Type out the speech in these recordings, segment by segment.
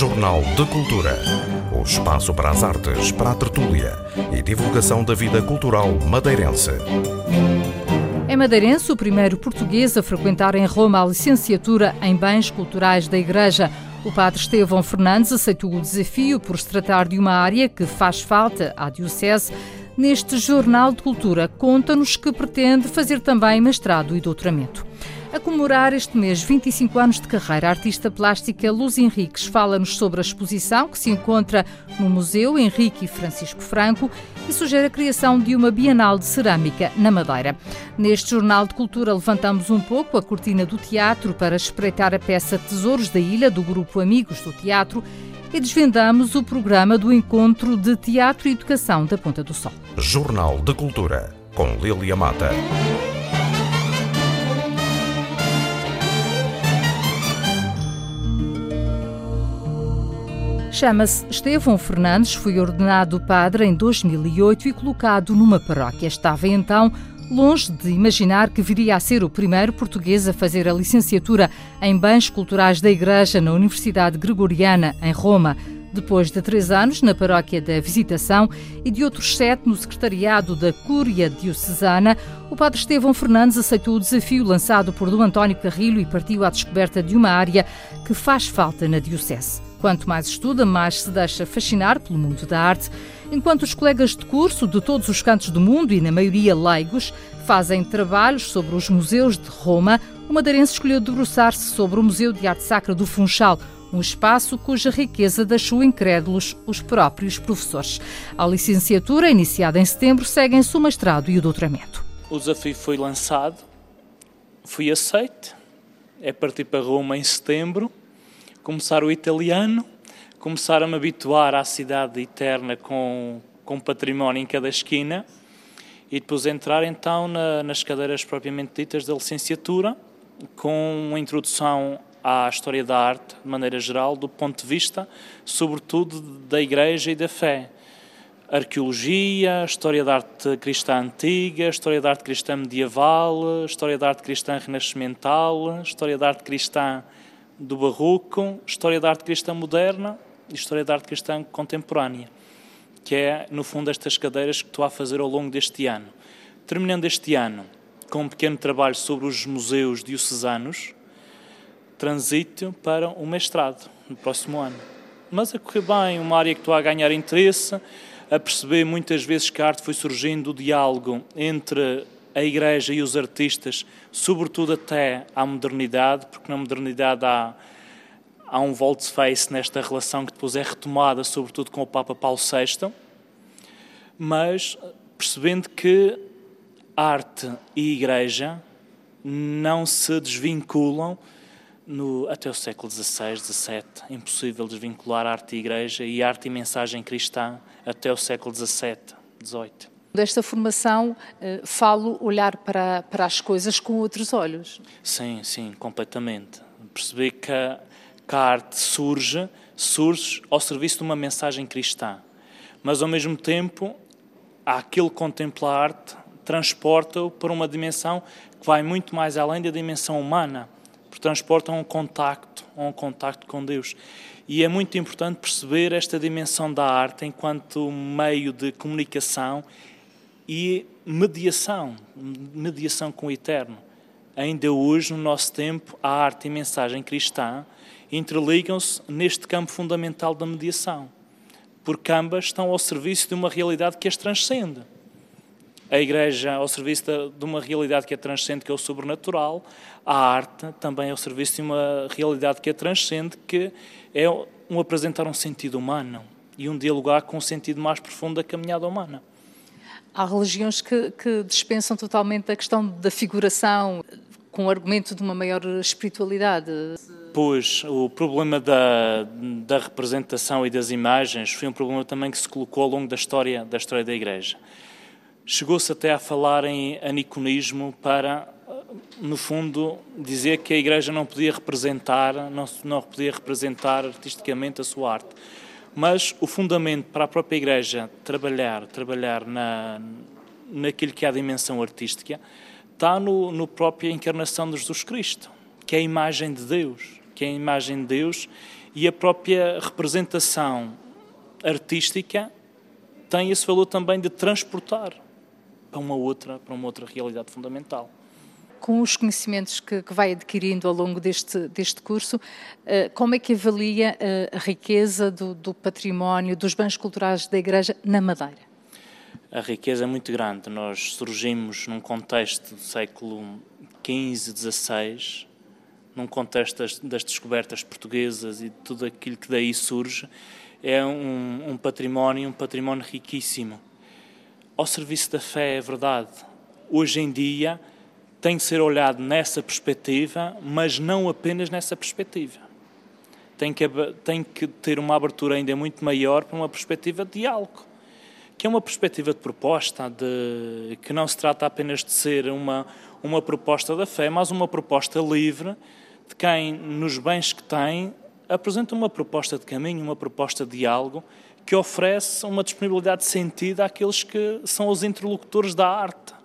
Jornal de Cultura. O espaço para as artes, para a tertúlia e divulgação da vida cultural madeirense. É madeirense o primeiro português a frequentar em Roma a licenciatura em Bens Culturais da Igreja. O padre Estevão Fernandes aceitou o desafio por se tratar de uma área que faz falta à Diocese. Neste Jornal de Cultura, conta-nos que pretende fazer também mestrado e doutoramento. A comemorar este mês 25 anos de carreira, a artista plástica Luz Henriques fala-nos sobre a exposição que se encontra no Museu Henrique e Francisco Franco e sugere a criação de uma Bienal de Cerâmica na Madeira. Neste Jornal de Cultura levantamos um pouco a cortina do teatro para espreitar a peça Tesouros da Ilha, do grupo Amigos do Teatro, e desvendamos o programa do Encontro de Teatro e Educação da Ponta do Sol. Jornal de Cultura, com Lilia Mata. Chama-se Estevão Fernandes, foi ordenado padre em 2008 e colocado numa paróquia. Estava então longe de imaginar que viria a ser o primeiro português a fazer a licenciatura em Bens Culturais da Igreja na Universidade Gregoriana, em Roma. Depois de três anos na paróquia da Visitação e de outros sete no secretariado da Cúria Diocesana, o padre Estevão Fernandes aceitou o desafio lançado por Dom António Carrilho e partiu à descoberta de uma área que faz falta na Diocese. Quanto mais estuda, mais se deixa fascinar pelo mundo da arte, enquanto os colegas de curso de todos os cantos do mundo e, na maioria, leigos, fazem trabalhos sobre os museus de Roma, o madeirense escolheu debruçar-se sobre o Museu de Arte Sacra do Funchal, um espaço cuja riqueza deixou incrédulos os próprios professores. A licenciatura, iniciada em setembro, seguem-se o mestrado e o doutoramento. O desafio foi lançado, fui aceito, é partir para Roma em setembro começar o italiano, começar a me habituar à cidade eterna com, com património em cada esquina e depois entrar então na, nas cadeiras propriamente ditas da licenciatura, com uma introdução à história da arte, de maneira geral, do ponto de vista, sobretudo, da Igreja e da fé. Arqueologia, história da arte cristã antiga, história da arte cristã medieval, história da arte cristã renascimental, história da arte cristã do Barroco, História da Arte Cristã Moderna e História da Arte Cristã Contemporânea, que é, no fundo, estas cadeiras que estou a fazer ao longo deste ano. Terminando este ano com um pequeno trabalho sobre os museus diocesanos, transito para o mestrado no próximo ano. Mas a correr bem, uma área que estou a ganhar interesse, a perceber muitas vezes que a arte foi surgindo o diálogo entre a Igreja e os artistas, sobretudo até à modernidade, porque na modernidade há, há um volte-face nesta relação que depois é retomada, sobretudo com o Papa Paulo VI, mas percebendo que arte e Igreja não se desvinculam no, até o século XVI, XVII. Impossível desvincular arte e Igreja e arte e mensagem cristã até o século XVII, XVIII. Desta formação, eh, falo olhar para, para as coisas com outros olhos. Sim, sim, completamente. Perceber que a, que a arte surge, surge ao serviço de uma mensagem cristã, mas ao mesmo tempo, aquele que contempla a arte transporta-o para uma dimensão que vai muito mais além da dimensão humana, porque transporta um contacto, um contacto com Deus. E é muito importante perceber esta dimensão da arte enquanto meio de comunicação e mediação, mediação com o eterno. Ainda hoje, no nosso tempo, a arte e a mensagem cristã interligam-se neste campo fundamental da mediação, porque ambas estão ao serviço de uma realidade que as transcende. A Igreja ao serviço de uma realidade que é transcende, que é o sobrenatural, a arte também ao serviço de uma realidade que é transcende, que é um apresentar um sentido humano e um dialogar com um sentido mais profundo da caminhada humana. Há religiões que, que dispensam totalmente a questão da figuração, com o argumento de uma maior espiritualidade. Pois, o problema da, da representação e das imagens foi um problema também que se colocou ao longo da história da, história da Igreja. Chegou-se até a falar em aniconismo para, no fundo, dizer que a Igreja não podia representar, não, não podia representar artisticamente a sua arte mas o fundamento para a própria Igreja trabalhar, trabalhar na, naquilo que é a dimensão artística, está no, no própria encarnação de Jesus Cristo, que é a imagem de Deus. que é a imagem de Deus, e a própria representação artística tem esse valor também de transportar para uma outra, para uma outra realidade fundamental com os conhecimentos que, que, vai adquirindo ao longo deste, deste curso, eh, como é que avalia eh, a riqueza do, do, património, dos bens culturais da Igreja na Madeira? A riqueza é muito grande. Nós surgimos num contexto do século XV, XVI, num contexto das, das descobertas portuguesas e tudo aquilo que daí surge, é um, um património, um património riquíssimo. Ao serviço da fé, é verdade. Hoje em dia, tem que ser olhado nessa perspectiva, mas não apenas nessa perspectiva. Tem que, tem que ter uma abertura ainda muito maior para uma perspectiva de diálogo, que é uma perspectiva de proposta, de, que não se trata apenas de ser uma, uma proposta da fé, mas uma proposta livre de quem, nos bens que tem, apresenta uma proposta de caminho, uma proposta de diálogo, que oferece uma disponibilidade de sentido àqueles que são os interlocutores da arte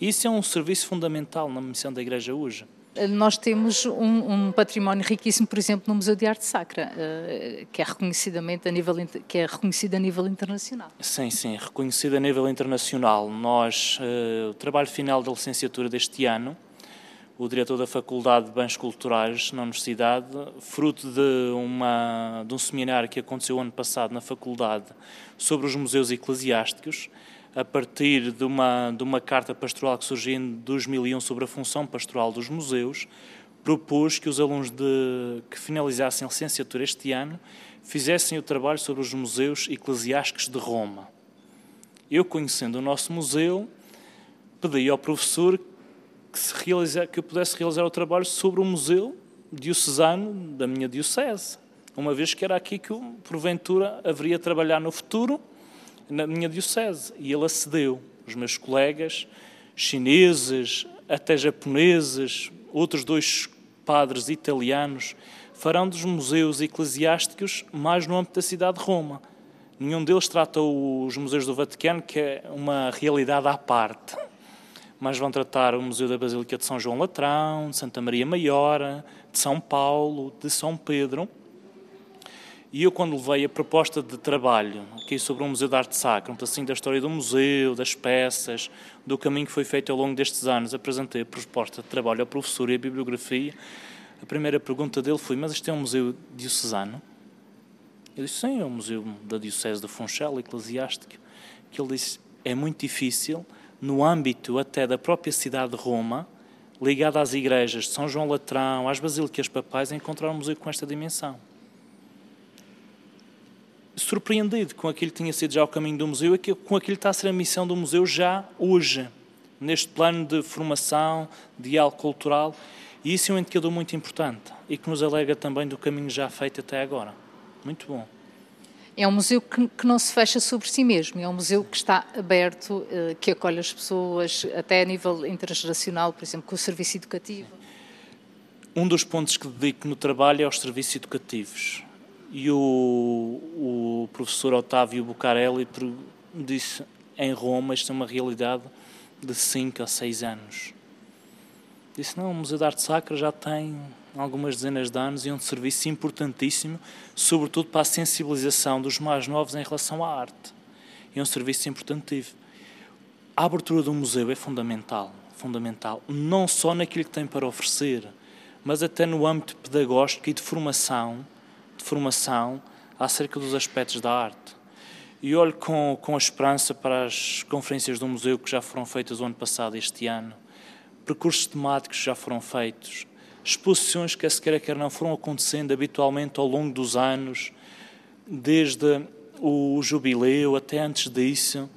isso é um serviço fundamental na missão da Igreja hoje. Nós temos um, um, património riquíssimo, por exemplo, no Museu de Arte Sacra, uh, que é reconhecidamente a nível que é reconhecido a nível internacional. Sim, sim, reconhecido a nível internacional. Nós, uh, o trabalho final da licenciatura deste ano, o diretor da Faculdade de Bens Culturais na Universidade, fruto de, uma, de um seminário que aconteceu ano passado na Faculdade sobre os museus eclesiásticos, a partir de uma, de uma carta pastoral que surgiu em 2001 sobre a função pastoral dos museus, propôs que os alunos de, que finalizassem a licenciatura este ano fizessem o trabalho sobre os museus eclesiásticos de Roma. Eu, conhecendo o nosso museu, pedi ao professor que, se realiza, que eu pudesse realizar o trabalho sobre o museu diocesano da minha diocese, uma vez que era aqui que, porventura, haveria a trabalhar no futuro na minha diocese. E ele acedeu. Os meus colegas chineses, até japoneses, outros dois padres italianos, farão dos museus eclesiásticos mais no âmbito da cidade de Roma. Nenhum deles trata os museus do Vaticano, que é uma realidade à parte. Mas vão tratar o Museu da Basílica de São João Latrão, de Santa Maria Maior, de São Paulo, de São Pedro e eu, quando levei a proposta de trabalho aqui sobre o Museu de Arte Sacra, um pedacinho da história do museu, das peças, do caminho que foi feito ao longo destes anos, apresentei a proposta de trabalho ao professor e a bibliografia, a primeira pergunta dele foi: Mas este é um museu diocesano? Eu disse: Sim, é um museu da Diocese de Funchal, eclesiástico. Que ele disse: É muito difícil, no âmbito até da própria cidade de Roma, ligado às igrejas de São João Latrão, às basílicas papais, encontrar um museu com esta dimensão surpreendido com aquilo que tinha sido já o caminho do museu e com aquilo que está a ser a missão do museu já hoje, neste plano de formação, diálogo cultural. E isso é um indicador muito importante e que nos alega também do caminho já feito até agora. Muito bom. É um museu que, que, não se fecha sobre si mesmo, é um museu que está aberto, eh, que acolhe as pessoas, até a nível intergeracional, por exemplo, com o serviço educativo. Um dos pontos que dedico no trabalho é aos serviços educativos e o, o professor Otávio Bucarelli disse em Roma isto é uma realidade de 5 a 6 anos. Disse, não, o Museu de Arte Sacra já tem algumas dezenas de anos e é um serviço importantíssimo, sobretudo para a sensibilização dos mais novos em relação à arte. É um serviço importantíssimo. A abertura do museu é fundamental, fundamental, não só naquilo que tem para oferecer, mas até no âmbito pedagógico e de formação de formação acerca dos aspectos da arte. E olho com, com a esperança para as conferências do museu que já foram feitas o ano passado, este ano, percursos temáticos já foram feitos, exposições que, se quer quer não, foram acontecendo habitualmente ao longo dos anos, desde o jubileu até antes disso.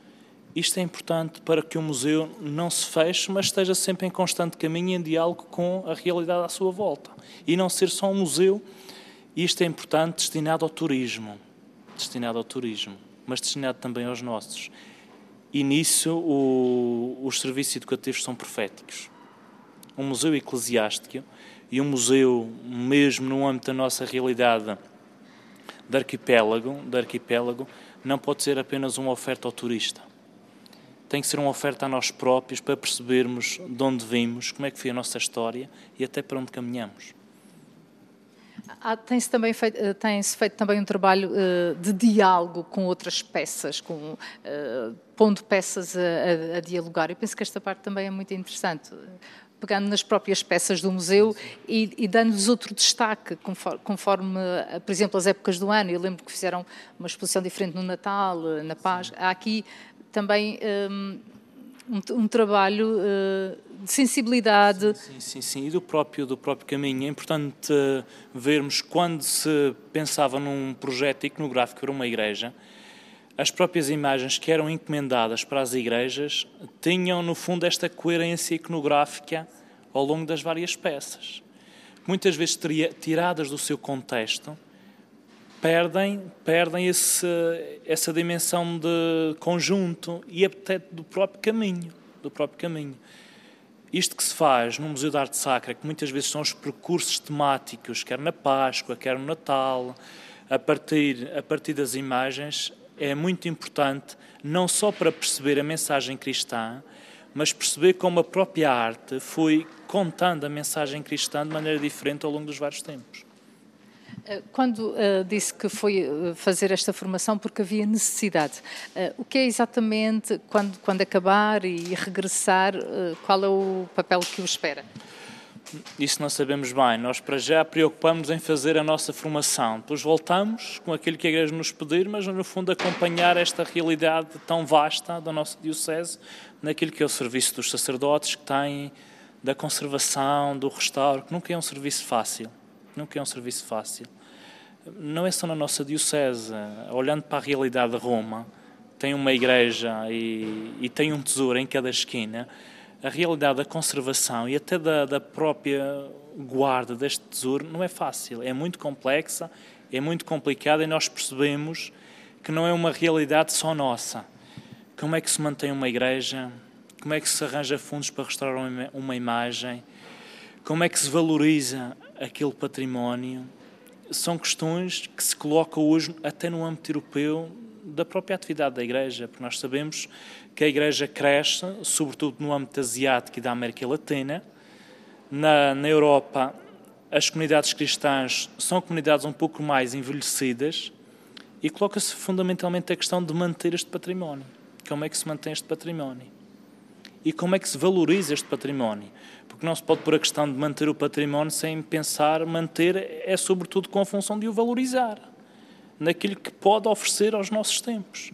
Isto é importante para que o museu não se feche, mas esteja sempre em constante caminho e em diálogo com a realidade à sua volta. E não ser só um museu isto é importante, destinado ao turismo, destinado ao turismo, mas destinado também aos nossos. E nisso o, os serviços educativos são proféticos. Um museu eclesiástico e um museu mesmo no âmbito da nossa realidade de arquipélago, de arquipélago não pode ser apenas uma oferta ao turista. Tem que ser uma oferta a nós próprios para percebermos de onde vimos, como é que foi a nossa história e até para onde caminhamos. Tem-se também feito, eh, tem feito também um trabalho uh, de diálogo com outras peças, com, uh, pondo peças a, a, a, dialogar. Eu penso que esta parte também é muito interessante, pegando nas próprias peças do museu e, e dando-lhes outro destaque, conforme, conforme, por exemplo, as épocas do ano. Eu lembro que fizeram uma exposição diferente no Natal, na Paz. Há aqui também um, um, um trabalho uh, de sensibilidade. Sim, sim, sim, e do próprio, do próprio caminho. É importante uh, vermos quando se pensava num projeto iconográfico para uma igreja, as próprias imagens que eram encomendadas para as igrejas tinham, no fundo, esta coerência iconográfica ao longo das várias peças. Muitas vezes tiradas do seu contexto, perdem, perdem esse, essa dimensão de conjunto e até do próprio caminho, do próprio caminho. Isto que se faz no Museu de Arte Sacra, que muitas vezes são os percursos temáticos, quer na Páscoa, quer no Natal, a partir, a partir das imagens, é muito importante, não só para perceber a mensagem cristã, mas perceber como a própria arte foi contando a mensagem cristã de maneira diferente ao longo dos vários tempos. Eh, quando uh, disse que foi eh, fazer esta formação porque havia necessidade, uh, o que é exatamente, quando, quando acabar e regressar, uh, qual é o papel que o espera? Isso não sabemos bem. Nós, para já, preocupamos em fazer a nossa formação. Depois voltamos com aquilo que a Igreja nos pedir, mas, no fundo, acompanhar esta realidade tão vasta da nossa Diocese, naquilo que é o serviço dos sacerdotes que têm, da conservação, do restauro, que nunca é um serviço fácil nunca é um serviço fácil. Não é só na nossa Diocese. Olhando para a realidade de Roma, tem uma igreja e, e tem um tesouro em cada esquina. A realidade da conservação e até da, da própria guarda deste tesouro não é fácil. É muito complexa, é muito complicada e nós percebemos que não é uma realidade só nossa. Como é que se mantém uma igreja? Como é que se arranja fundos para restaurar uma imagem? Como é que se valoriza aquele património? São questões que se colocam hoje até no âmbito europeu da própria atividade da Igreja, porque nós sabemos que a Igreja cresce, sobretudo no âmbito asiático e da América Latina. Na, na Europa, as comunidades cristãs são comunidades um pouco mais envelhecidas e coloca-se fundamentalmente a questão de manter este património. Como é que se mantém este património? E como é que se valoriza este património? Porque não se pode pôr a questão de manter o património sem pensar, manter é sobretudo com a função de o valorizar, naquilo que pode oferecer aos nossos tempos.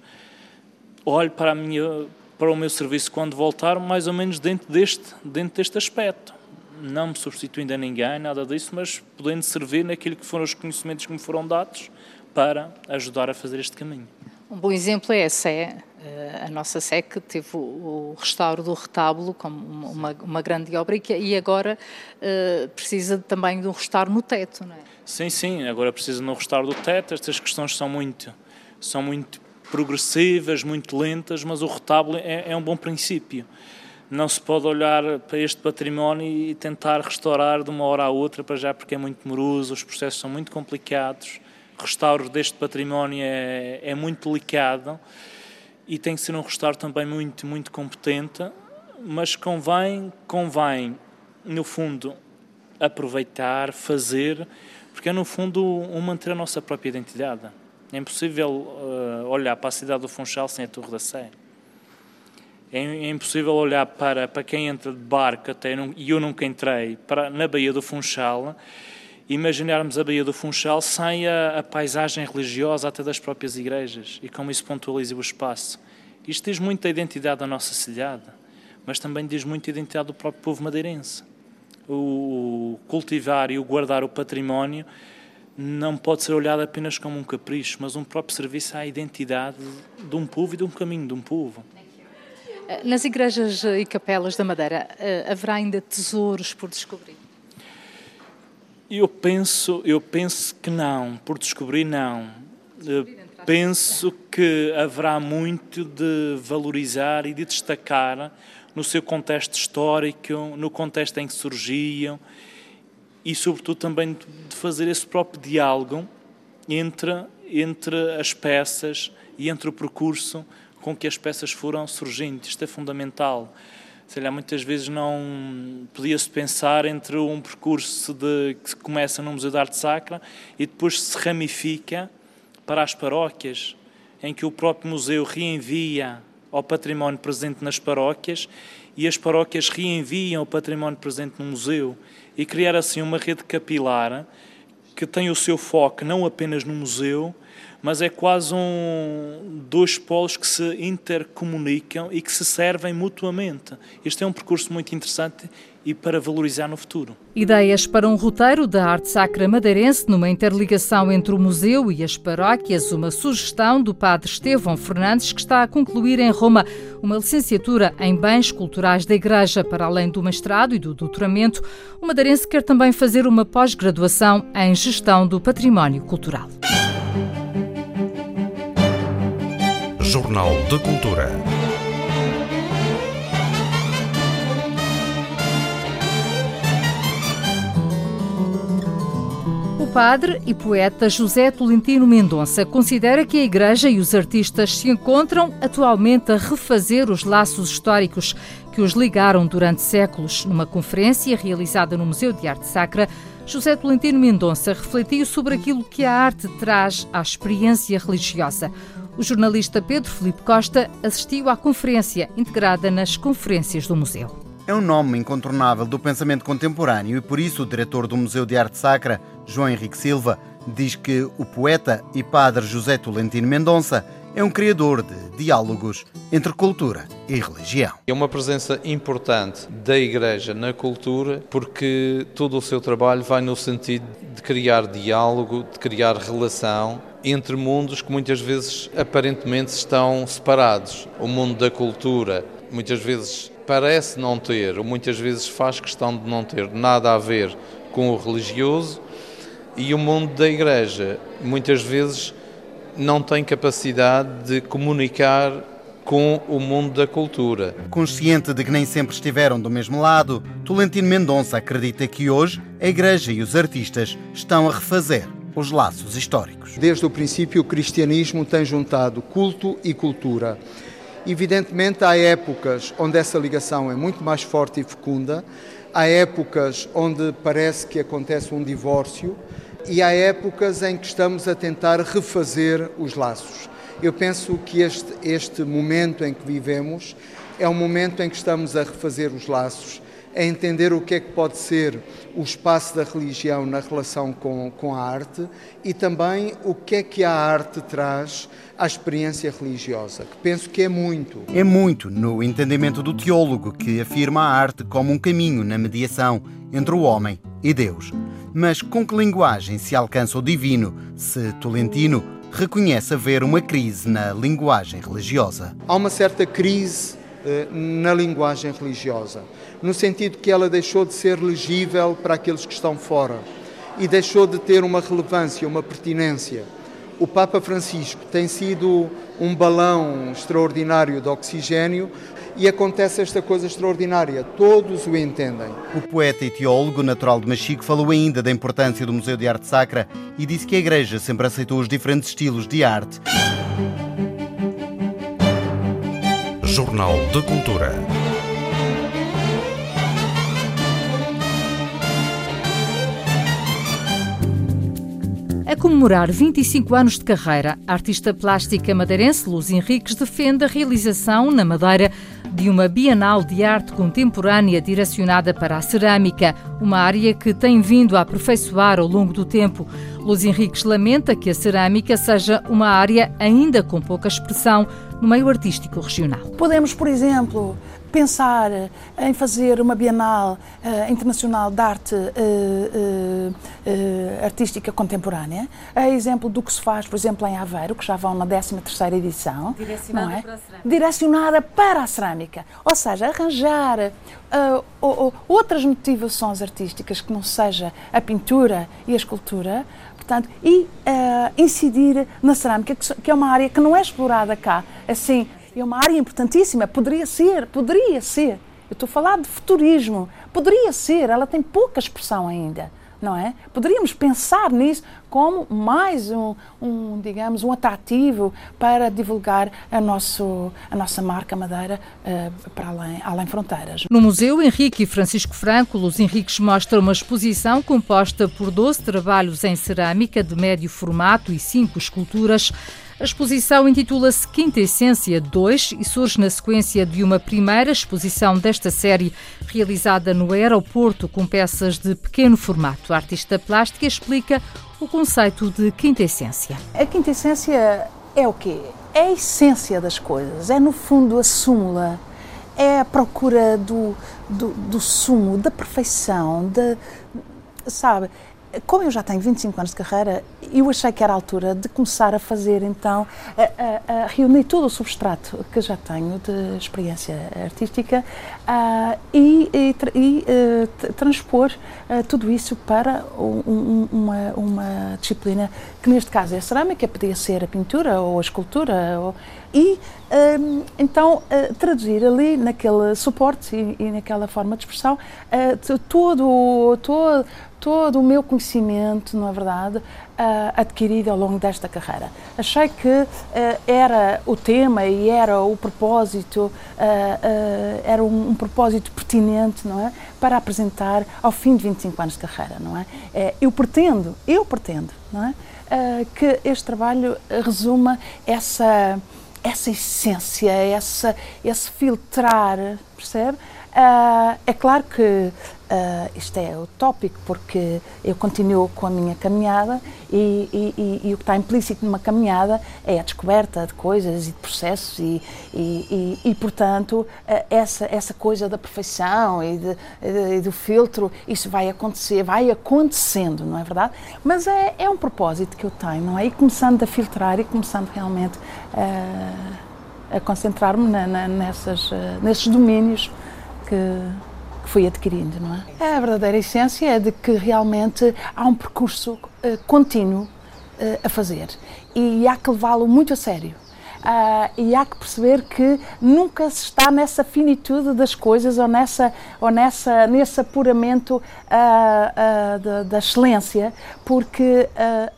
Olho para, minha, para o meu serviço quando voltar, mais ou menos dentro deste, dentro deste aspecto. Não me substituindo a ninguém, nada disso, mas podendo servir naquilo que foram os conhecimentos que me foram dados para ajudar a fazer este caminho. Um bom exemplo é Sé, eh, a nossa que teve o restauro do retábulo como uma, uma grande obra e, agora uh, precisa também de um restauro no teto, não é? Sim, sim, agora precisa de um restauro do teto. Estas questões são muito, são muito progressivas, muito lentas, mas o retábulo é, é um bom princípio. Não se pode olhar para este património e tentar restaurar de uma hora à outra, para já porque é muito moroso, os processos são muito complicados restauro deste património é, é muito delicado e tem que ser um restauro também muito, muito competente, mas convém, convém, no fundo, aproveitar, fazer, porque é, no fundo, um manter a nossa própria identidade. É impossível uh, olhar para a cidade do Funchal sem a Torre da Sé. É, é impossível olhar para, para quem entra de barco, até, e eu nunca entrei, para, na Baía do Funchal, imaginarmos a Baía do Funchal sem a, a, paisagem religiosa até das próprias igrejas e como isso pontualiza o espaço. Isto diz muito da identidade da nossa cidade, mas também diz muito da identidade do próprio povo madeirense. O cultivar e o guardar o património não pode ser olhado apenas como um capricho, mas um próprio serviço à identidade de um povo e de um caminho de um povo. Nas igrejas e capelas da Madeira, eh, haverá ainda tesouros por descobrir? Eu penso, eu penso que não, por descobrir não. Penso que haverá muito de valorizar e de destacar no seu contexto histórico, no contexto em que surgiam e, sobretudo, também de fazer esse próprio diálogo entre, entre as peças e entre o percurso com que as peças foram surgindo. Isto é fundamental. Sei lá, muitas vezes não podia-se pensar entre um percurso de, que começa no Museu de Arte Sacra e depois se ramifica para as paróquias, em que o próprio museu reenvia ao património presente nas paróquias e as paróquias reenviam o património presente no museu e criar assim uma rede capilar que tem o seu foco não apenas no museu, mas é quase um dois polos que se intercomunicam e que se servem mutuamente. Este é um percurso muito interessante e para valorizar no futuro. Ideias para um roteiro da arte sacra madeirense numa interligação entre o museu e as paróquias, uma sugestão do padre Estevão Fernandes, que está a concluir em Roma uma licenciatura em bens culturais da Igreja, para além do mestrado e do doutoramento. O madeirense quer também fazer uma pós-graduação em gestão do património cultural. Jornal de Cultura. O padre e poeta José Tolentino Mendonça considera que a Igreja e os artistas se encontram atualmente a refazer os laços históricos que os ligaram durante séculos. Numa conferência realizada no Museu de Arte Sacra, José Tolentino Mendonça refletiu sobre aquilo que a arte traz à experiência religiosa. O jornalista Pedro Felipe Costa assistiu à conferência, integrada nas conferências do museu. É um nome incontornável do pensamento contemporâneo e por isso o diretor do Museu de Arte Sacra, João Henrique Silva, diz que o poeta e padre José Tolentino Mendonça é um criador de diálogos entre cultura e religião. É uma presença importante da Igreja na cultura porque todo o seu trabalho vai no sentido de criar diálogo, de criar relação entre mundos que muitas vezes aparentemente estão separados. O mundo da cultura muitas vezes parece não ter, ou muitas vezes faz questão de não ter nada a ver com o religioso, e o mundo da igreja muitas vezes não tem capacidade de comunicar com o mundo da cultura. Consciente de que nem sempre estiveram do mesmo lado, Tolentino Mendonça acredita que hoje a Igreja e os artistas estão a refazer os laços históricos. Desde o princípio, o cristianismo tem juntado culto e cultura. Evidentemente, há épocas onde essa ligação é muito mais forte e fecunda, há épocas onde parece que acontece um divórcio e há épocas em que estamos a tentar refazer os laços. Eu penso que este, este momento em que vivemos é um momento em que estamos a refazer os laços a entender o que é que pode ser o espaço da religião na relação com, com a arte e também o que é que a arte traz à experiência religiosa, que penso que é muito. É muito no entendimento do teólogo que afirma a arte como um caminho na mediação entre o homem e Deus. Mas com que linguagem se alcança o divino se Tolentino reconhece haver uma crise na linguagem religiosa? Há uma certa crise na linguagem religiosa no sentido que ela deixou de ser legível para aqueles que estão fora e deixou de ter uma relevância, uma pertinência. O Papa Francisco tem sido um balão extraordinário de oxigênio e acontece esta coisa extraordinária, todos o entendem. O poeta e teólogo natural de Machico falou ainda da importância do Museu de Arte Sacra e disse que a Igreja sempre aceitou os diferentes estilos de arte. Jornal de Cultura. A comemorar 25 anos de carreira, a artista plástica madeirense Luz Henriques defende a realização na Madeira de uma Bienal de Arte Contemporânea direcionada para a cerâmica, uma área que tem vindo a aperfeiçoar ao longo do tempo. Luz Henriques lamenta que a cerâmica seja uma área ainda com pouca expressão no meio artístico regional. Podemos, por exemplo, pensar em fazer uma Bienal uh, Internacional de Arte uh, uh, Artística Contemporânea, a exemplo do que se faz, por exemplo, em Aveiro, que já vão na 13ª edição. Direcionada é? para a cerâmica. Direcionada para a cerâmica. Ou seja, arranjar outras motivações artísticas que não seja a pintura e a escultura, portanto, e incidir na cerâmica, que é uma área que não é explorada cá, assim, é uma área importantíssima, poderia ser, poderia ser. Eu estou a falar de futurismo, poderia ser, ela tem pouca expressão ainda. Não é? Poderíamos pensar nisso como mais um, um, digamos, um atrativo para divulgar a, nosso, a nossa marca Madeira uh, para além, além fronteiras. No Museu Henrique e Francisco Franco, Luz Henriques mostra uma exposição composta por 12 trabalhos em cerâmica de médio formato e cinco esculturas a exposição intitula-se Quinta Essência 2 e surge na sequência de uma primeira exposição desta série realizada no aeroporto com peças de pequeno formato. A artista plástica explica o conceito de quinta essência. A quinta essência é o quê? É a essência das coisas, é no fundo a súmula, é a procura do, do, do sumo, da perfeição, da, sabe? Como eu já tenho 25 anos de carreira, eu achei que era a altura de começar a fazer, então, a, a, a reunir todo o substrato que já tenho de experiência artística uh, e, e, e uh, transpor uh, tudo isso para um, uma, uma, disciplina que, neste caso, é a cerâmica, podia ser a pintura ou a escultura, ou, e então traduzir ali naquele suporte e, e, naquela forma de expressão todo, todo todo o meu conhecimento, não é verdade, uh, adquirido ao longo desta carreira. Achei que uh, era o tema e era o propósito, uh, era um, um, propósito pertinente, não é, para apresentar ao fim de 25 anos de carreira, não é? eu pretendo, eu pretendo, não é, que este trabalho resuma essa essa essência, essa, esse filtrar, percebe? É claro que Uh, isto é utópico porque eu continuo com a minha caminhada e, e, e, e, o que está implícito numa caminhada é a descoberta de coisas e de processos e, e portanto, uh, essa, essa coisa da perfeição e, de, do filtro, isso vai acontecer, vai acontecendo, não é verdade? Mas é, é um propósito que eu tenho, não é? E começando a filtrar e começando realmente uh, a concentrar-me nessas, nesses domínios que que fui adquirindo, não é? A verdadeira essência é de que realmente há um percurso uh, contínuo uh, a fazer e há que levá-lo muito a sério. Uh, e há que perceber que nunca se está nessa finitude das coisas ou, nessa, ou nessa, nesse apuramento uh, uh, da, da, excelência, porque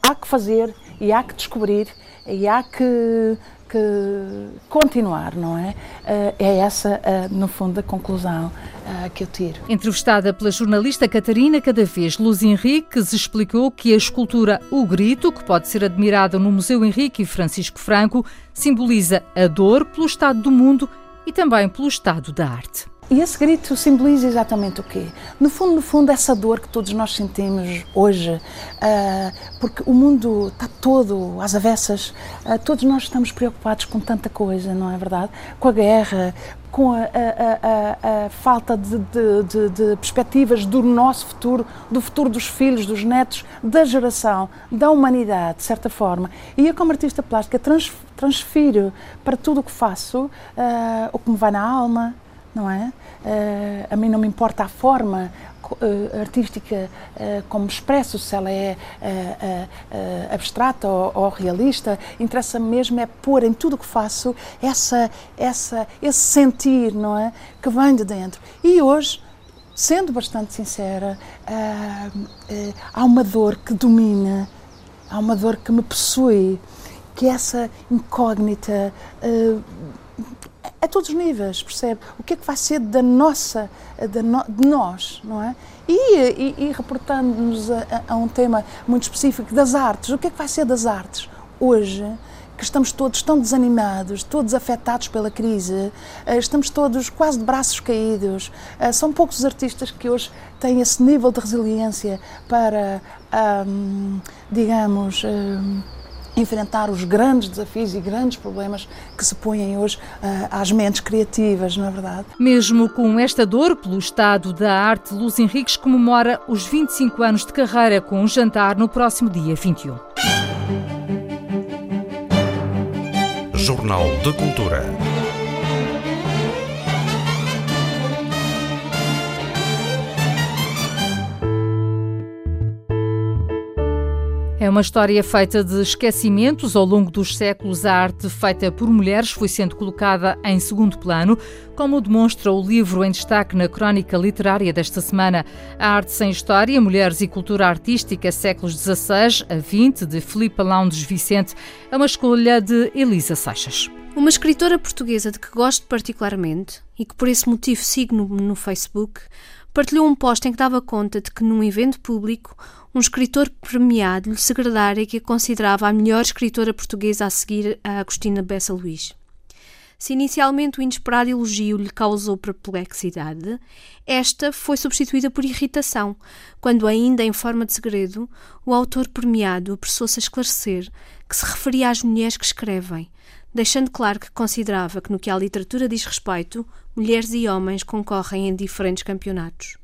há que fazer e há que descobrir e há que que continuar, não é? Eh, é essa, eh, no fundo, a conclusão eh, que eu tiro. Entrevistada pela jornalista Catarina Cada Vez, Luz Henriques explicou que a escultura O Grito, que pode ser admirada no Museu Henrique e Francisco Franco, simboliza a dor pelo estado do mundo e também pelo estado da arte. E esse grito simboliza exatamente o quê? No fundo, no fundo, essa dor que todos nós sentimos hoje, uh, porque o mundo está todo às avessas, uh, todos nós estamos preocupados com tanta coisa, não é verdade? Com a guerra, com a, a, a, a falta de, de, de, de, perspectivas do nosso futuro, do futuro dos filhos, dos netos, da geração, da humanidade, de certa forma. E eu, como artista plástica, trans, transfiro para tudo o que faço uh, o que me vai na alma, não é? Uh, a mim não me importa a forma uh, artística uh, como expresso, se ela é abstrata ou, realista, interessa mesmo é pôr em tudo o que faço essa, essa, esse sentir, não é? Que vem de dentro. E hoje, sendo bastante sincera, há uma dor que domina, há uma dor que me possui, que é essa incógnita a todos os níveis, percebe? O que é que vai ser da nossa, da no, de nós, não é? E, e, e reportando-nos a, a, um tema muito específico das artes, o que é que vai ser das artes hoje? Que estamos todos tão desanimados, todos afetados pela crise, eh, estamos todos quase de braços caídos. Eh, são poucos os artistas que hoje têm esse nível de resiliência para, digamos, enfrentar os grandes desafios e grandes problemas que se põem hoje uh, às mentes criativas, não é verdade? Mesmo com esta dor pelo estado da arte, Luz Henriques comemora os 25 anos de carreira com um jantar no próximo dia 21. Jornal de Cultura. É uma história feita de esquecimentos. Ao longo dos séculos, a arte feita por mulheres foi sendo colocada em segundo plano, como demonstra o livro em destaque na crónica literária desta semana. A Arte Sem História, Mulheres e Cultura Artística, séculos XVI a XX, de Filipa Loundes Vicente, é uma escolha de Elisa Seixas. Uma escritora portuguesa de que gosto particularmente e que por esse motivo sigo no, no Facebook, partilhou um post em que dava conta de que num evento público um escritor premiado lhe segredara que a considerava a melhor escritora portuguesa a seguir a Agostina Bessa Luís. Se inicialmente o inesperado elogio lhe causou perplexidade, esta foi substituída por irritação, quando, ainda em forma de segredo, o autor premiado apressou-se a esclarecer que se referia às mulheres que escrevem, deixando claro que considerava que, no que à literatura diz respeito, mulheres e homens concorrem em diferentes campeonatos.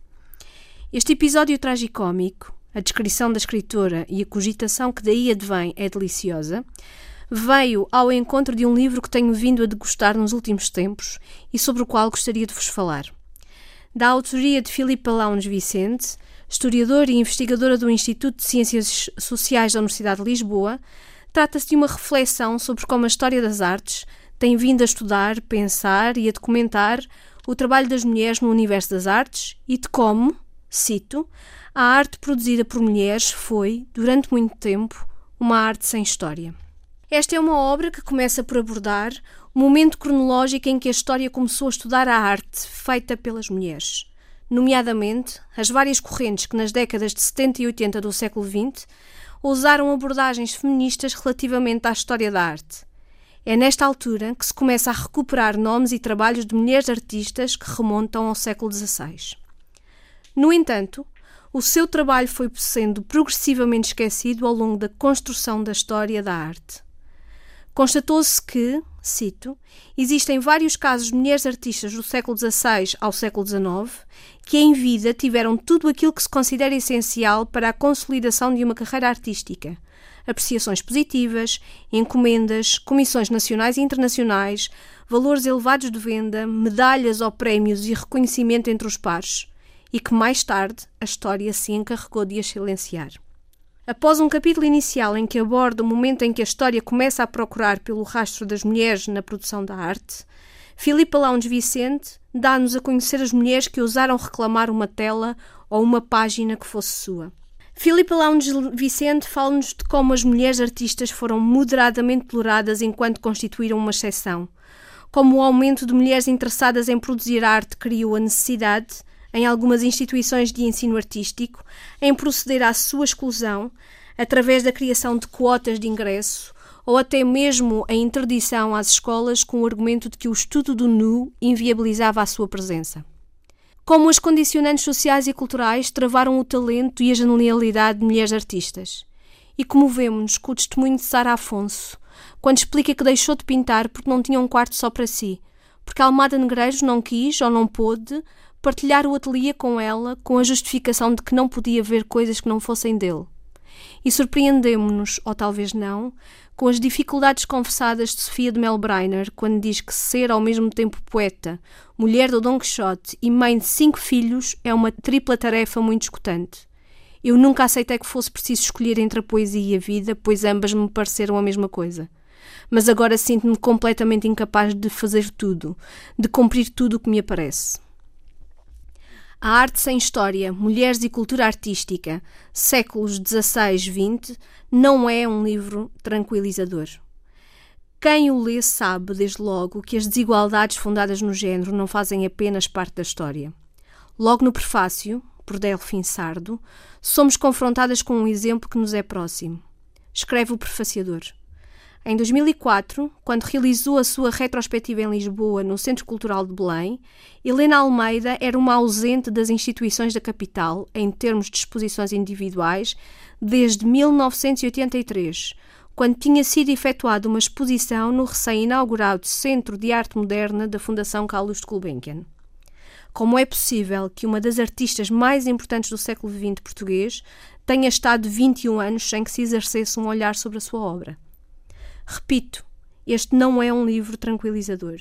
Este episódio tragicómico, a descrição da escritora e a cogitação que daí advém é deliciosa, veio ao encontro de um livro que tenho vindo a degustar nos últimos tempos e sobre o qual gostaria de vos falar. Da autoria de Filipe Launes Vicente, historiadora e investigadora do Instituto de Ciências Sociais da Universidade de Lisboa, trata-se de uma reflexão sobre como a história das artes tem vindo a estudar, pensar e a documentar o trabalho das mulheres no universo das artes e de como, cito, a arte produzida por mulheres foi, durante muito tempo, uma arte sem história. Esta é uma obra que começa por abordar o momento cronológico em que a história começou a estudar a arte feita pelas mulheres, nomeadamente as várias correntes que nas décadas de 70 e 80 do século XX usaram abordagens feministas relativamente à história da arte. É nesta altura que se começa a recuperar nomes e trabalhos de mulheres artistas que remontam ao século XVI. No entanto, o seu trabalho foi sendo progressivamente esquecido ao longo da construção da história da arte. Constatou-se que, cito, existem vários casos de mulheres artistas do século XVI ao século XIX que em vida tiveram tudo aquilo que se considera essencial para a consolidação de uma carreira artística. Apreciações positivas, encomendas, comissões nacionais e internacionais, valores elevados de venda, medalhas ou prémios e reconhecimento entre os pares, e que mais tarde a história se encarregou de as silenciar. Após um capítulo inicial em que aborda o momento em que a história começa a procurar pelo rastro das mulheres na produção da arte, Filipa Lounge Vicente dá-nos a conhecer as mulheres que ousaram reclamar uma tela ou uma página que fosse sua. Filipa Lounge Vicente fala-nos de como as mulheres artistas foram moderadamente toleradas enquanto constituíram uma exceção, como o aumento de mulheres interessadas em produzir arte criou a necessidade em algumas instituições de ensino artístico em proceder à sua exclusão através da criação de quotas de ingresso ou até mesmo a interdição às escolas com o argumento de que o estudo do nu inviabilizava a sua presença. Como as condicionantes sociais e culturais travaram o talento e a genialidade de mulheres artistas. E comovemos-nos com o testemunho de Sara Afonso, quando explica que deixou de pintar porque não tinha um quarto só para si, porque Almada Negreiros não quis ou não pôde partilhar o ateliê com ela com a justificação de que não podia ver coisas que não fossem dele. E surpreendemos-nos, ou talvez não, com as dificuldades confessadas de Sofia de Melbreiner quando diz que ser ao mesmo tempo poeta, mulher do Don Quixote e mãe de cinco filhos é uma tripla tarefa muito escutante. Eu nunca aceitei que fosse preciso escolher entre a poesia e a vida, pois ambas me pareceram a mesma coisa. Mas agora sinto-me completamente incapaz de fazer tudo, de cumprir tudo o que me aparece. A Arte Sem História, Mulheres e Cultura Artística, séculos XVI-XX, não é um livro tranquilizador. Quem o lê sabe, desde logo, que as desigualdades fundadas no género não fazem apenas parte da história. Logo no prefácio, por Delfim Sardo, somos confrontadas com um exemplo que nos é próximo. Escreve o prefaciador. Em 2004, quando realizou a sua retrospectiva em Lisboa, no Centro Cultural de Belém, Helena Almeida era uma ausente das instituições da capital em termos de exposições individuais desde 1983, quando tinha sido efetuada uma exposição no recém-inaugurado Centro de Arte Moderna da Fundação Carlos de Gulbenkian. Como é possível que uma das artistas mais importantes do século XX português tenha estado 21 anos sem que se exercesse um olhar sobre a sua obra? Repito, este não é um livro tranquilizador.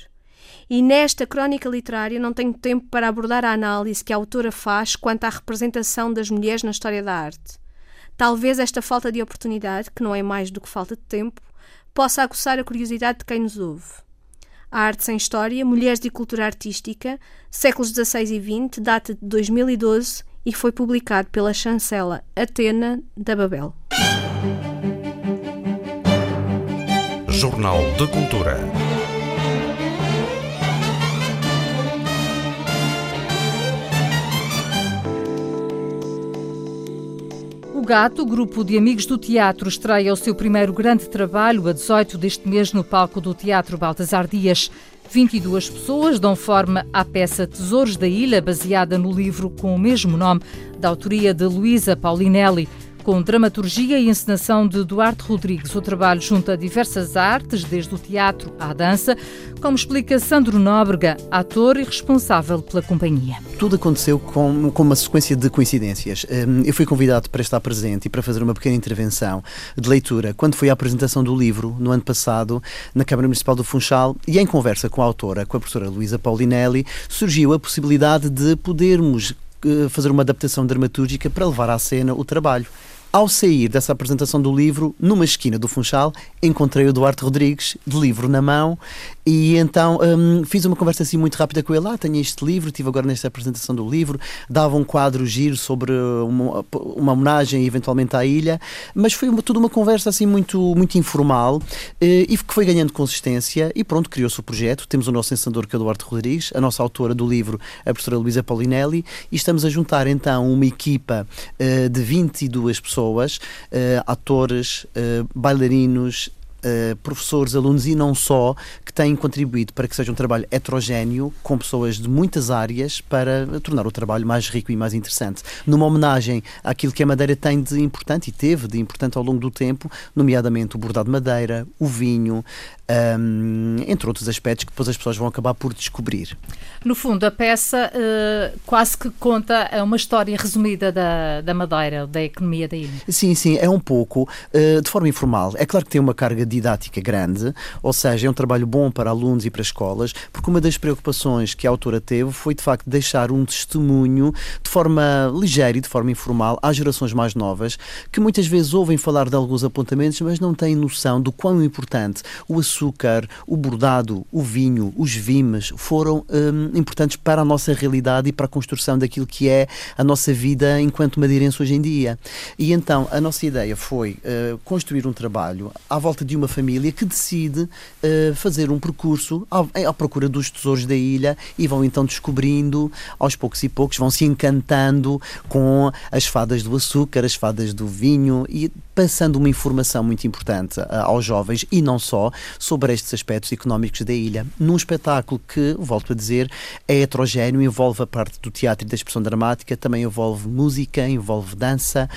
E nesta crónica literária não tenho tempo para abordar a análise que a autora faz quanto à representação das mulheres na história da arte. Talvez esta falta de oportunidade, que não é mais do que falta de tempo, possa aguçar a curiosidade de quem nos ouve. A Arte Sem História, Mulheres e Cultura Artística, séculos XVI e XX, data de 2012 e foi publicado pela chancela Atena da Babel. Jornal de Cultura. O Gato, grupo de amigos do teatro, estreia o seu primeiro grande trabalho a 18 deste mês no palco do Teatro Baltasar Dias. 22 pessoas dão forma à peça Tesouros da Ilha, baseada no livro com o mesmo nome, da autoria de Luísa Paulinelli com dramaturgia e encenação de Duarte Rodrigues. O trabalho junta diversas artes, desde o teatro à dança, como explica Sandro Nóbrega, ator e responsável pela companhia. Tudo aconteceu com, com uma sequência de coincidências. Hum, eu fui convidado para estar presente e para fazer uma pequena intervenção de leitura quando foi a apresentação do livro, no ano passado, na Câmara Municipal do Funchal, e em conversa com a autora, com a professora Luísa Paulinelli, surgiu a possibilidade de podermos eh, fazer uma adaptação dramatúrgica para levar à cena o trabalho. Ao sair dessa apresentação do livro, numa esquina do Funchal, encontrei o Duarte Rodrigues, de livro na mão, e então hum, fiz uma conversa assim muito rápida com ele. Ah, tenho este livro, estive agora nesta apresentação do livro, dava um quadro giro sobre uma, uma homenagem eventualmente à ilha, mas foi uma, tudo uma conversa assim muito, muito informal eh, e que foi ganhando consistência e pronto, criou-se o projeto. Temos o nosso encenador que é o Duarte Rodrigues, a nossa autora do livro, a professora Luísa Paulinelli, e estamos a juntar então uma equipa eh, de 22 pessoas pessoas, uh, atores, uh, bailarinos, Uh, professores, alunos e não só, que têm contribuído para que seja um trabalho heterogéneo, com pessoas de muitas áreas, para tornar o trabalho mais rico e mais interessante. Numa homenagem àquilo que a Madeira tem de importante e teve de importante ao longo do tempo, nomeadamente o bordado de madeira, o vinho, um, entre outros aspectos que depois as pessoas vão acabar por descobrir. No fundo, a peça uh, quase que conta uma história resumida da, da Madeira, da economia da ilha. Sim, sim, é um pouco uh, de forma informal. É claro que tem uma carga didática grande, ou seja, é um trabalho bom para alunos e para escolas, porque uma das preocupações que a autora teve foi de facto deixar um testemunho de forma ligeira e de forma informal às gerações mais novas, que muitas vezes ouvem falar de alguns apontamentos, mas não têm noção do quão importante o açúcar, o bordado, o vinho, os vimes foram hum, importantes para a nossa realidade e para a construção daquilo que é a nossa vida enquanto madeirense hoje em dia. E então a nossa ideia foi uh, construir um trabalho à volta de uma família que decide uh, fazer um percurso à, procura dos tesouros da ilha e vão então descobrindo aos poucos e poucos, vão se encantando com as fadas do açúcar, as fadas do vinho e passando uma informação muito importante uh, aos jovens e não só sobre estes aspectos económicos da ilha, num espetáculo que, volto a dizer, é heterogéneo, envolve a parte do teatro e da expressão dramática, também envolve música, envolve dança,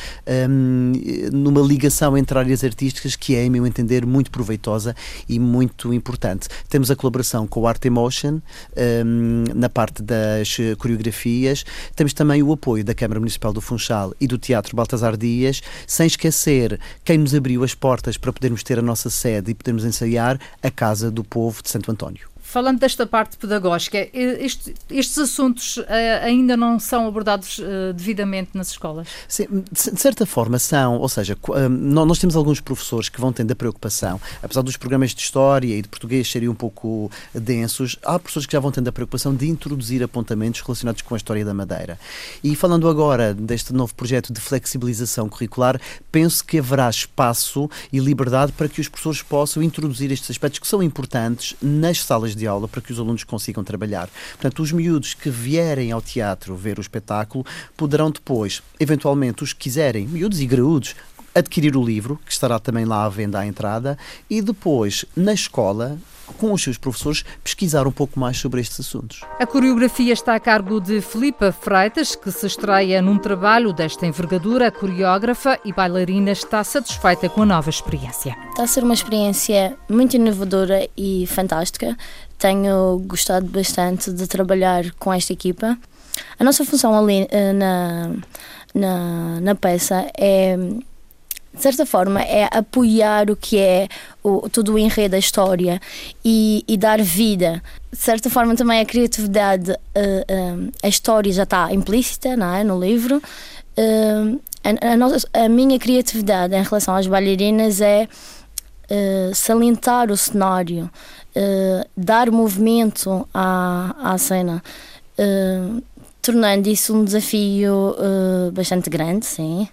um, numa ligação entre áreas artísticas que é, em meu entender, muito proveitosa e muito importante. Temos a colaboração com o Art Emotion um, na parte das coreografias, temos também o apoio da Câmara Municipal do Funchal e do Teatro Baltasar Dias, sem esquecer quem nos abriu as portas para podermos ter a nossa sede e podermos ensaiar a Casa do Povo de Santo António. Falando desta parte pedagógica, este, estes assuntos uh, ainda não são abordados uh, devidamente nas escolas? Sim, de certa forma são, ou seja, uh, nós temos alguns professores que vão tendo a preocupação, apesar dos programas de História e de Português serem um pouco densos, há professores que já vão tendo a preocupação de introduzir apontamentos relacionados com a história da Madeira. E falando agora deste novo projeto de flexibilização curricular, penso que haverá espaço e liberdade para que os professores possam introduzir estes aspectos que são importantes nas salas de aula para que os alunos consigam trabalhar. Portanto, os miúdos que vierem ao teatro ver o espetáculo poderão depois, eventualmente, os que quiserem, miúdos e graúdos, adquirir o livro, que estará também lá à venda à entrada, e depois, na escola, com os seus professores, pesquisar um pouco mais sobre estes assuntos. A coreografia está a cargo de Filipa Freitas, que se estreia num trabalho desta envergadura. A coreógrafa e bailarina está satisfeita com a nova experiência. Está a ser uma experiência muito inovadora e fantástica. Tenho gostado bastante de trabalhar com esta equipa. A nossa função ali eh, na, na, na peça é de certa forma, é apoiar o que é o, todo o enredo da história e, e, dar vida. De certa forma, também a criatividade, uh, uh, a história já está implícita não é, no livro. Uh, a, a, nossa, a, minha criatividade em relação às bailarinas é salientar o cenário, dar movimento à, à cena. Tornando isso um desafio uh, bastante grande, sim.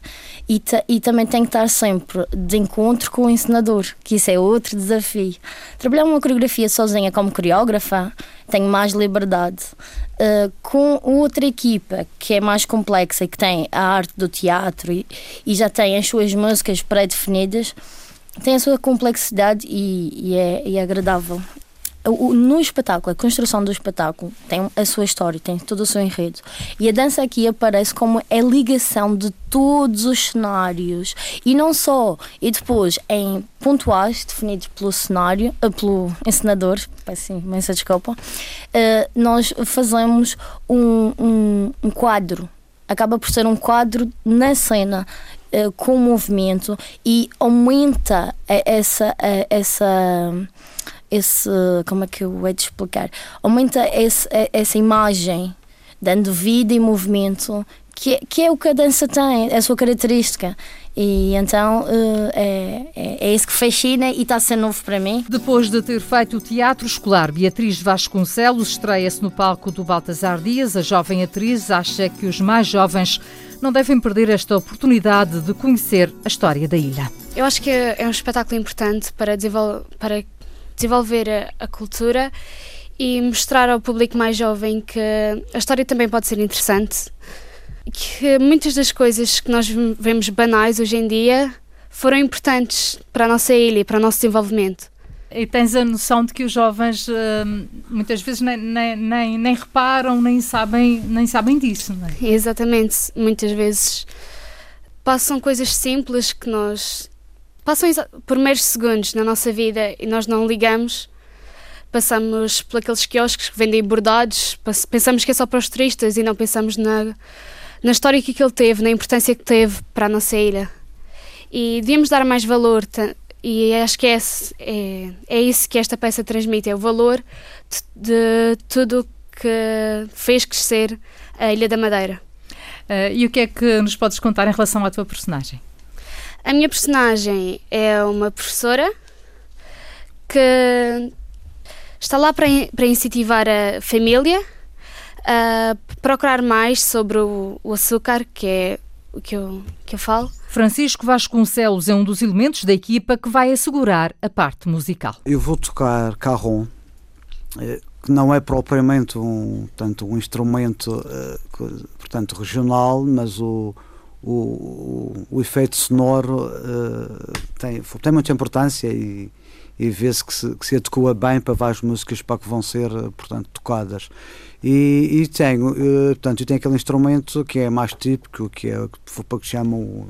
E, e, também tem que estar sempre de encontro com o encenador, que isso é outro desafio. Trabalhar uma coreografia sozinha como coreógrafa, tenho mais liberdade. Uh, com outra equipa que é mais complexa e que tem a arte do teatro e, e já tem as suas músicas pré-definidas, tem a sua complexidade e, e, é, e é agradável no espetáculo, a construção do espetáculo tem a sua história, tem todo o seu enredo. E a dança aqui aparece como a ligação de todos os cenários. E não só. E depois, em pontuais definidos pelo cenário, uh, pelo encenador, peço imensa desculpa, uh, nós fazemos um, um, um quadro. Acaba por ser um quadro na cena uh, com movimento e aumenta essa, essa esse. Como é que eu hei de explicar? Aumenta esse, essa imagem, dando vida e movimento, que, que é o que a dança tem, é a sua característica. E então eh, é, é, é isso que fascina e está a ser novo para mim. Depois de ter feito o teatro escolar, Beatriz Vasconcelos estreia-se no palco do Baltasar Dias. A jovem atriz acha que os mais jovens não devem perder esta oportunidade de conhecer a história da ilha. Eu acho que é um espetáculo importante para, desenvolver, para desenvolver a, a cultura e mostrar ao público mais jovem que a história também pode ser interessante. Que muitas das coisas que nós vemos banais hoje em dia foram importantes para a nossa ilha e para o nosso desenvolvimento. E tens a noção de que os jovens hum, muitas vezes nem, nem, nem, nem, reparam, nem sabem, nem sabem disso, não é? Exatamente. Muitas vezes passam coisas simples que nós passam por meros segundos na nossa vida e nós não ligamos. Passamos por aqueles quiosques que vendem bordados, pensamos que é só para os turistas e não pensamos na, na história que ele teve, na importância que teve para a nossa ilha. E devíamos dar mais valor, e acho que é, é, é isso que esta peça transmite: é o valor de, de tudo que fez crescer a Ilha da Madeira. Uh, e o que é que nos podes contar em relação à tua personagem? A minha personagem é uma professora que está lá para, para incentivar a família a procurar mais sobre o, o açúcar, que é o que eu, que eu falo. Francisco Vasconcelos é um dos elementos da equipa que vai assegurar a parte musical. Eu vou tocar carrom, eh, que não é propriamente um, tanto um instrumento eh, portanto, regional, mas o, o, o, efeito sonoro uh, tem, tem muita importância e, e vê-se que se, que se adequa bem para várias músicas para que vão ser, eh, portanto, tocadas. E, e tenho, uh, portanto, eu tenho aquele instrumento que é mais típico, que é o que chamam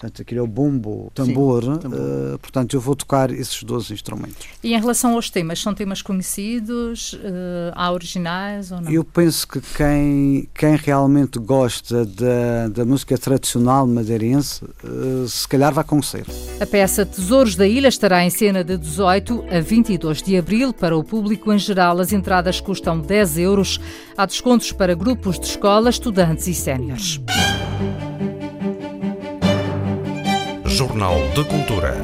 Portanto, aquilo é o bumbo, o tambor. Sim, tambor. Uh, portanto, eu vou tocar esses 12 instrumentos. E em relação aos temas, são temas conhecidos? Uh, há originais ou não? Eu penso que quem, quem realmente gosta da, da música tradicional madeirense, uh, se calhar vai conhecer. A peça Tesouros da Ilha estará em cena de 18 a 22 de abril. Para o público em geral, as entradas custam 10 euros. Há descontos para grupos de escola, estudantes e séniores. Jornal de Cultura.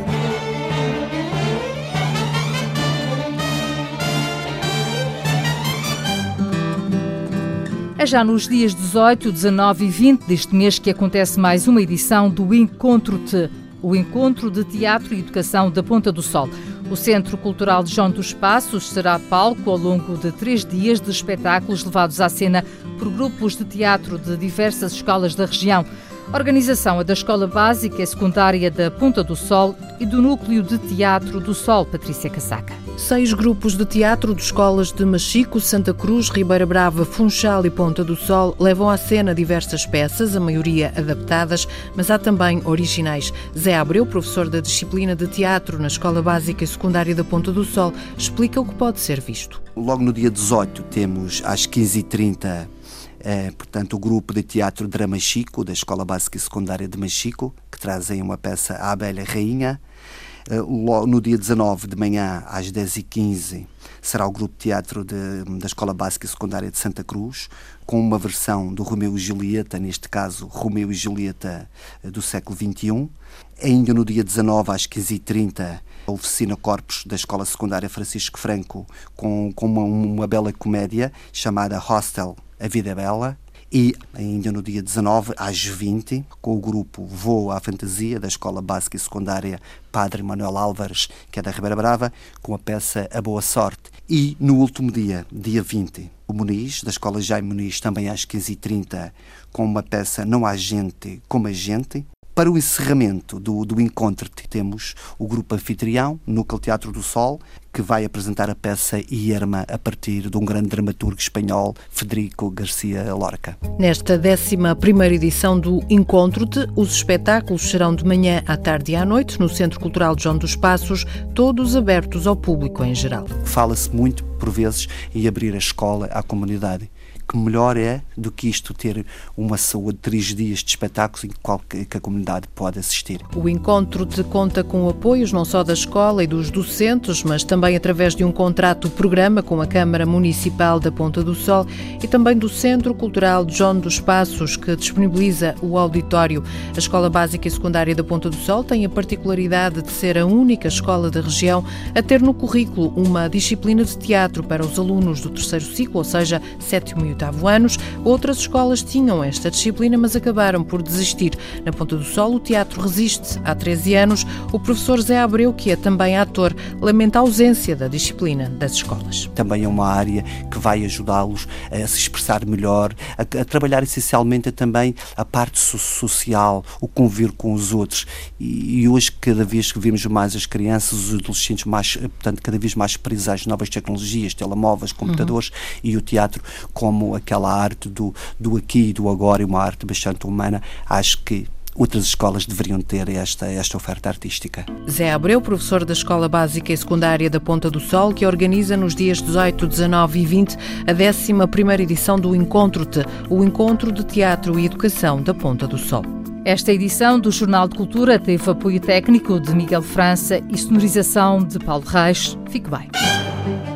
É já nos dias 18, 19 e 20 deste mês que acontece mais uma edição do Encontro Te, o Encontro de Teatro e Educação da Ponta do Sol. O Centro Cultural de João dos Passos será palco ao longo de três dias de espetáculos levados à cena por grupos de teatro de diversas escolas da região. A organização é da Escola Básica e Secundária da Ponta do Sol e do Núcleo de Teatro do Sol, Patrícia Casaca. Seis grupos de teatro de escolas de Machico, Santa Cruz, Ribeira Brava, Funchal e Ponta do Sol levam à cena diversas peças, a maioria adaptadas, mas há também originais. Zé Abreu, professor da disciplina de teatro na Escola Básica e Secundária da Ponta do Sol, explica o que pode ser visto. Logo no dia 18 temos às 15h30 é, portanto, o grupo de teatro Drama Chico, da Escola Básica e Secundária de Machico, que trazem uma peça A Abelha Rainha. no dia 19 de manhã, às 10h15, será o grupo de teatro de, da Escola Básica e Secundária de Santa Cruz, com uma versão do Romeu e Julieta, neste caso Romeu e Julieta do século XXI. Ainda no dia 19, às 15h30, a oficina Corpus da Escola Secundária Francisco Franco, com, com uma, uma bela comédia chamada Hostel, A Vida é Bela. E ainda no dia 19, às 20, com o grupo Voo à Fantasia da Escola Básica e Secundária Padre Manuel Álvares, que é da Ribeira Brava, com a peça A Boa Sorte. E no último dia, dia 20, o Muniz, da Escola Jaime Muniz, também às 15h30, com uma peça Não há gente como a gente, para o encerramento do, do encontro, temos o grupo anfitrião, Núcleo Teatro do Sol, que vai apresentar a peça Ierma a partir de um grande dramaturgo espanhol, Federico Garcia Lorca. Nesta 11 edição do Encontro-te, os espetáculos serão de manhã à tarde e à noite no Centro Cultural João dos Passos, todos abertos ao público em geral. Fala-se muito, por vezes, em abrir a escola à comunidade que melhor é do que isto ter uma saúde de três dias de espetáculos em que, que a comunidade pode assistir. O encontro te conta com apoios não só da escola e dos docentes, mas também através de um contrato-programa com a Câmara Municipal da Ponta do Sol e também do Centro Cultural João dos Passos, que disponibiliza o auditório. A Escola Básica e Secundária da Ponta do Sol tem a particularidade de ser a única escola da região a ter no currículo uma disciplina de teatro para os alunos do terceiro ciclo, ou seja, sétimo e oitavo anos. Outras escolas tinham esta disciplina, mas acabaram por desistir. Na Ponta do Sol, o teatro resiste. Há 13 anos, o professor Zé Abreu, que é também ator, lamenta a ausência da disciplina das escolas. Também é uma área que vai ajudá-los a se expressar melhor, a, a trabalhar essencialmente também a parte so social, o convívio com os outros. E, e, hoje, cada vez que vemos mais as crianças, os adolescentes, mais, portanto, cada vez mais presos às novas tecnologias, telemóveis, computadores uhum. e o teatro como aquela arte do, do aqui e do agora e uma arte bastante humana, acho que outras escolas deveriam ter esta, esta oferta artística. Zé Abreu, professor da Escola Básica e Secundária da Ponta do Sol, que organiza nos dias 18, 19 e 20 a 11 edição do Encontro-te, o Encontro de Teatro e Educação da Ponta do Sol. Esta edição do Jornal de Cultura teve apoio técnico de Miguel França e sonorização de Paulo Reis. Fique bem.